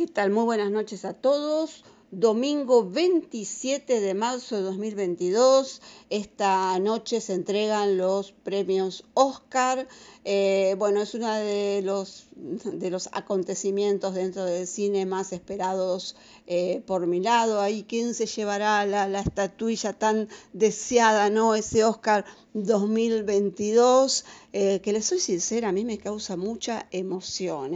¿Qué tal? Muy buenas noches a todos. Domingo 27 de marzo de 2022. Esta noche se entregan los premios Oscar. Eh, bueno, es uno de los, de los acontecimientos dentro del cine más esperados eh, por mi lado. Ahí, ¿quién se llevará la, la estatuilla tan deseada, no? Ese Oscar 2022, eh, que les soy sincera, a mí me causa mucha emoción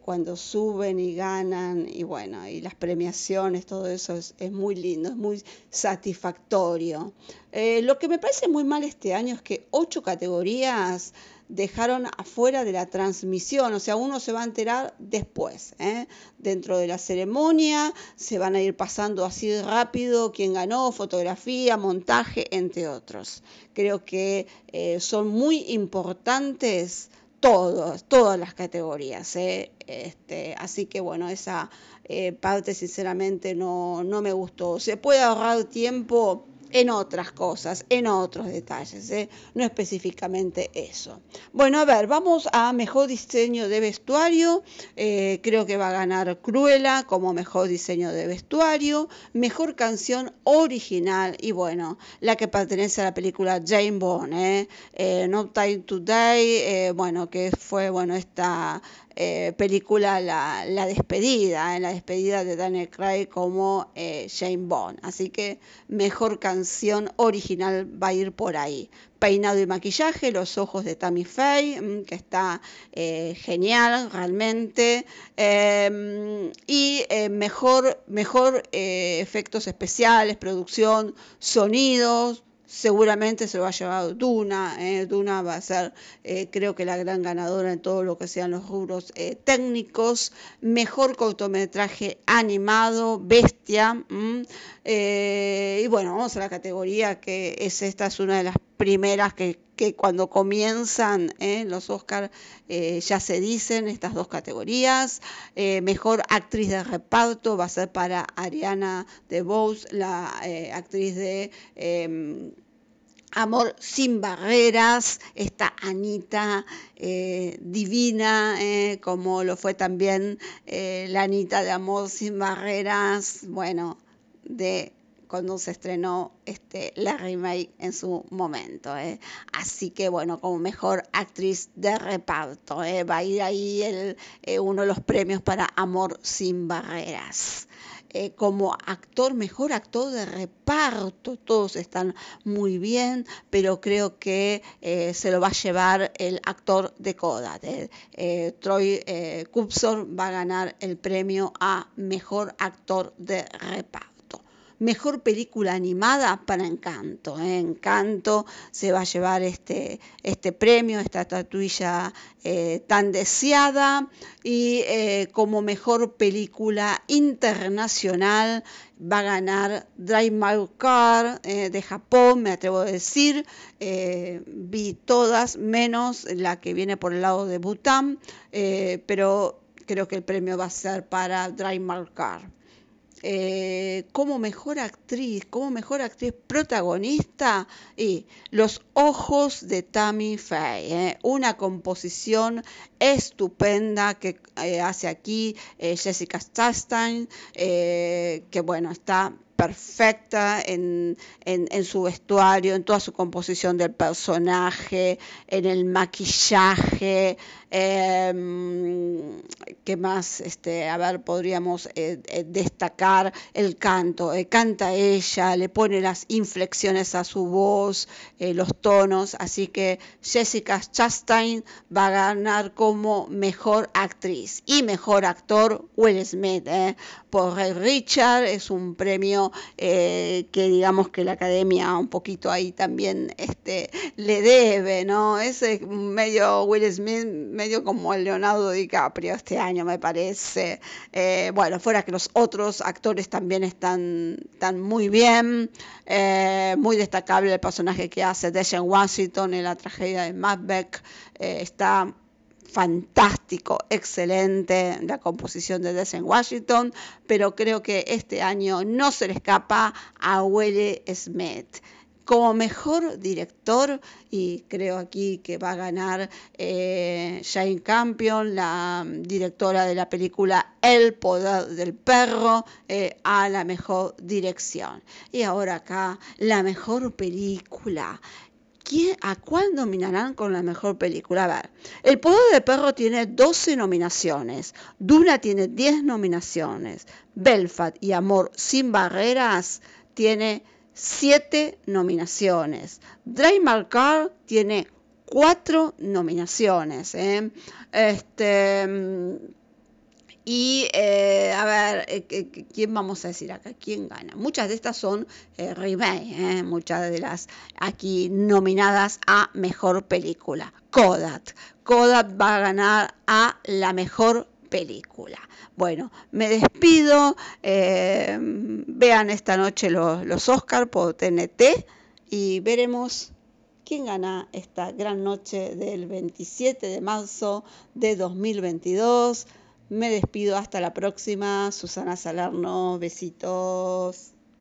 cuando suben y ganan y bueno, y las premiaciones, todo eso es, muy lindo, es muy satisfactorio. lo que me parece muy mal este año es que ocho categorías dejaron afuera de la transmisión, o sea, uno se va a enterar después. ¿eh? Dentro de la ceremonia se van a ir pasando así rápido quién ganó, fotografía, montaje, entre otros. Creo que eh, son muy importantes todos, todas las categorías. ¿eh? Este, así que bueno, esa parte sinceramente no, no me gustó. Se puede ahorrar tiempo en otras cosas, en otros detalles, ¿eh? no específicamente eso. Bueno, a ver, vamos a mejor diseño de vestuario. Eh, creo que va a ganar Cruella como mejor diseño de vestuario, mejor canción original y bueno, la que pertenece a la película Jane Bond, ¿eh? No Time Today, bueno, que fue bueno esta eh, película la, despedida, en la despedida de Daniel Craig como eh, Jane Bond. Así que mejor canción original va a ir por ahí. Peinado y maquillaje, los ojos de Tammy Faye, mm, que está eh, genial realmente. Em, y mejor, mejor efectos especiales, producción, sonidos, seguramente se lo va a llevar Duna. ¿eh? Duna va a ser, eh, creo que la gran ganadora en todo lo que sean los rubros eh, técnicos. Mejor cortometraje animado, Bestia. y bueno, vamos a la categoría que es esta, es una de las primeras que, que cuando comienzan los Oscars ya se dicen estas dos categorías. mejor actriz de reparto va a ser para Ariana DeBose, la actriz de em, Amor sin barreras, esta Anita eh, divina, eh, como lo fue también eh, la Anita de Amor sin barreras, bueno, de cuando se estrenó este, la remake en su momento. Así que bueno, como mejor actriz de reparto, va a ir ahí el, uno de los premios para Amor sin barreras. Eh, como actor, mejor actor de reparto, todos están muy bien, pero creo que eh, se lo va a llevar el actor de Coda. Eh, Troy Cupsor va a ganar el premio a mejor actor de reparto. Mejor película animada para Encanto. ¿eh? Encanto se va a llevar este, este premio, esta estatuilla eh, tan deseada. Y eh, como mejor película internacional va a ganar Drive My Car de Japón, me atrevo a decir. vi todas, menos la que viene por el lado de Bután, pero creo que el premio va a ser para Drive My Car. Eh, como mejor actriz, como mejor actriz protagonista, y Los ojos de Tammy Faye, ¿eh? una composición estupenda que eh, hace aquí Jessica Chastain, que bueno, está perfecta en, su vestuario, en toda su composición del personaje, en el maquillaje. Em, ¿Qué más? Este, a ver, podríamos eh, eh, destacar el canto. Eh, canta ella, le pone las inflexiones a su voz, los tonos. Así que Jessica Chastain va a ganar como mejor actriz y mejor actor Will Smith. Por Richard es un premio que digamos que la academia un poquito ahí también este, le debe, ¿no? Ese medio Will Smith, medio como el Leonardo DiCaprio este año me parece. Eh, bueno, fuera que los otros actores también están, muy bien, eh, muy destacable el personaje que hace Deshaun Washington en la tragedia de Macbeth, está fantástico, excelente la composición de Desmond Washington, pero creo que este año no se le escapa a Will Smith. Como mejor director, y creo aquí que va a ganar eh, Jane Campion, la directora de la película El Poder del Perro, eh, a la mejor dirección. Y ahora acá, la mejor película. ¿A cuál nominarán con la mejor película? A ver, El Poder del Perro tiene 12 nominaciones, Duna tiene 10 nominaciones, Belfast y Amor sin Barreras tiene 7 nominaciones, Drive My Car tiene 4 nominaciones. ¿eh? Este y eh, a ver, eh, ¿quién vamos a decir acá? ¿Quién gana? Muchas de estas son remake, muchas de las aquí nominadas a mejor película. Kodak. Kodak va a ganar a la mejor película. Bueno, me despido. vean esta noche los, los Oscars por TNT y veremos quién gana esta gran noche del 27 de marzo de 2022. Me despido hasta la próxima. Susana Salerno, besitos.